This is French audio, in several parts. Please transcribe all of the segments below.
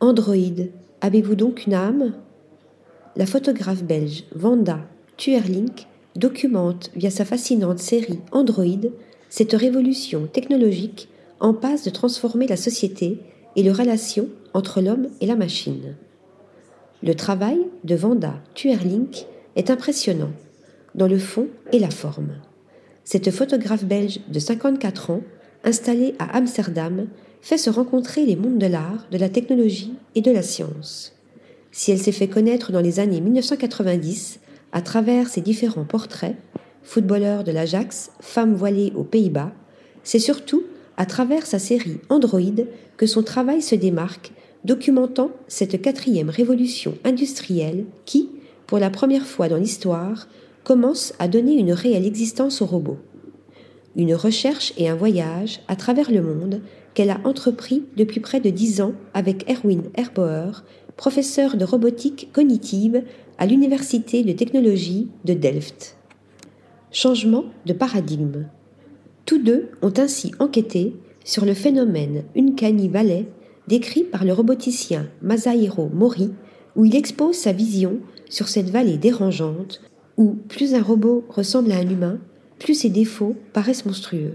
Android, avez-vous donc une âme? La photographe belge Vanda Tuerlink documente via sa fascinante série Android cette révolution technologique en passe de transformer la société et les relations entre l'homme et la machine. Le travail de Vanda Tuerlink est impressionnant, dans le fond et la forme. Cette photographe belge de 54 ans, installée à Amsterdam, fait se rencontrer les mondes de l'art, de la technologie et de la science. Si elle s'est fait connaître dans les années 1990 à travers ses différents portraits, footballeur de l'Ajax, femme voilée aux Pays-Bas, c'est surtout à travers sa série Android que son travail se démarque, documentant cette quatrième révolution industrielle qui, pour la première fois dans l'histoire, commence à donner une réelle existence aux robots. Une recherche et un voyage à travers le monde qu'elle a entrepris depuis près de dix ans avec Erwin Erbauer, professeur de robotique cognitive à l'Université de technologie de Delft changement de paradigme. Tous deux ont ainsi enquêté sur le phénomène Uncanny Valley décrit par le roboticien Masahiro Mori, où il expose sa vision sur cette vallée dérangeante où plus un robot ressemble à un humain, plus ses défauts paraissent monstrueux.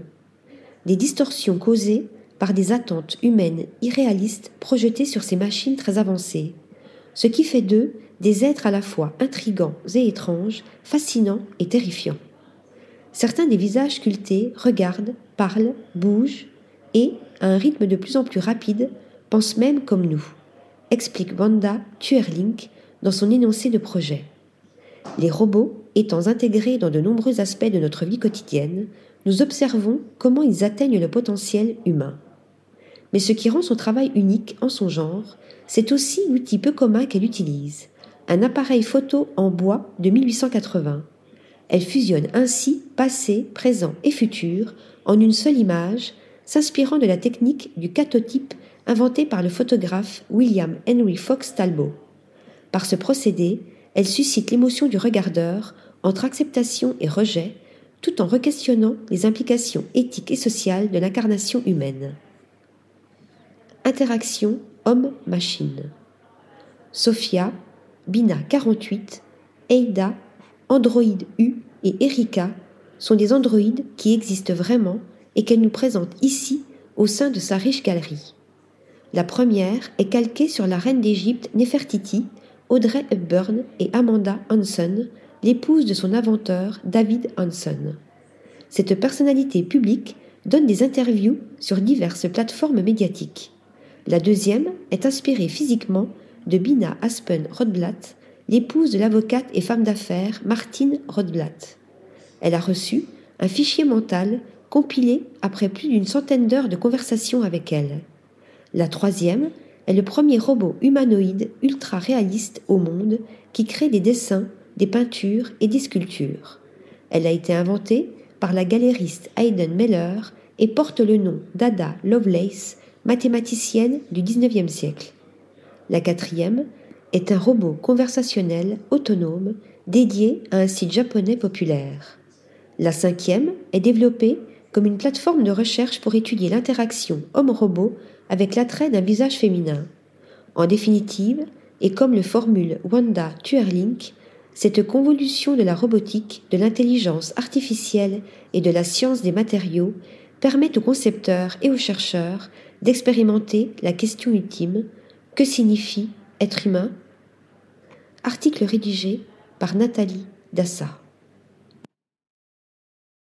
Des distorsions causées par des attentes humaines irréalistes projetées sur ces machines très avancées, ce qui fait d'eux des êtres à la fois intrigants et étranges, fascinants et terrifiants. Certains des visages sculptés regardent, parlent, bougent et, à un rythme de plus en plus rapide, pensent même comme nous, explique Wanda Tuerlink dans son énoncé de projet. Les robots étant intégrés dans de nombreux aspects de notre vie quotidienne, nous observons comment ils atteignent le potentiel humain. Mais ce qui rend son travail unique en son genre, c'est aussi l'outil peu commun qu'elle utilise, un appareil photo en bois de 1880, elle fusionne ainsi passé, présent et futur en une seule image, s'inspirant de la technique du catotype inventée par le photographe William Henry Fox Talbot. Par ce procédé, elle suscite l'émotion du regardeur entre acceptation et rejet, tout en requestionnant les implications éthiques et sociales de l'incarnation humaine. Interaction homme-machine. Sophia, Bina 48, Eida Android U et Erika sont des androïdes qui existent vraiment et qu'elle nous présente ici au sein de sa riche galerie. La première est calquée sur la reine d'Égypte Nefertiti, Audrey Hepburn et Amanda Hanson, l'épouse de son inventeur David Hanson. Cette personnalité publique donne des interviews sur diverses plateformes médiatiques. La deuxième est inspirée physiquement de Bina Aspen Rodblatt, l'épouse de l'avocate et femme d'affaires Martine Rodblatt. Elle a reçu un fichier mental compilé après plus d'une centaine d'heures de conversation avec elle. La troisième est le premier robot humanoïde ultra réaliste au monde qui crée des dessins, des peintures et des sculptures. Elle a été inventée par la galériste Hayden Meller et porte le nom d'Ada Lovelace, mathématicienne du XIXe siècle. La quatrième est un robot conversationnel autonome dédié à un site japonais populaire. La cinquième est développée comme une plateforme de recherche pour étudier l'interaction homme-robot avec l'attrait d'un visage féminin. En définitive, et comme le formule Wanda Tuerlink, cette convolution de la robotique, de l'intelligence artificielle et de la science des matériaux permet aux concepteurs et aux chercheurs d'expérimenter la question ultime que signifie être humain? Article rédigé par Nathalie Dassa.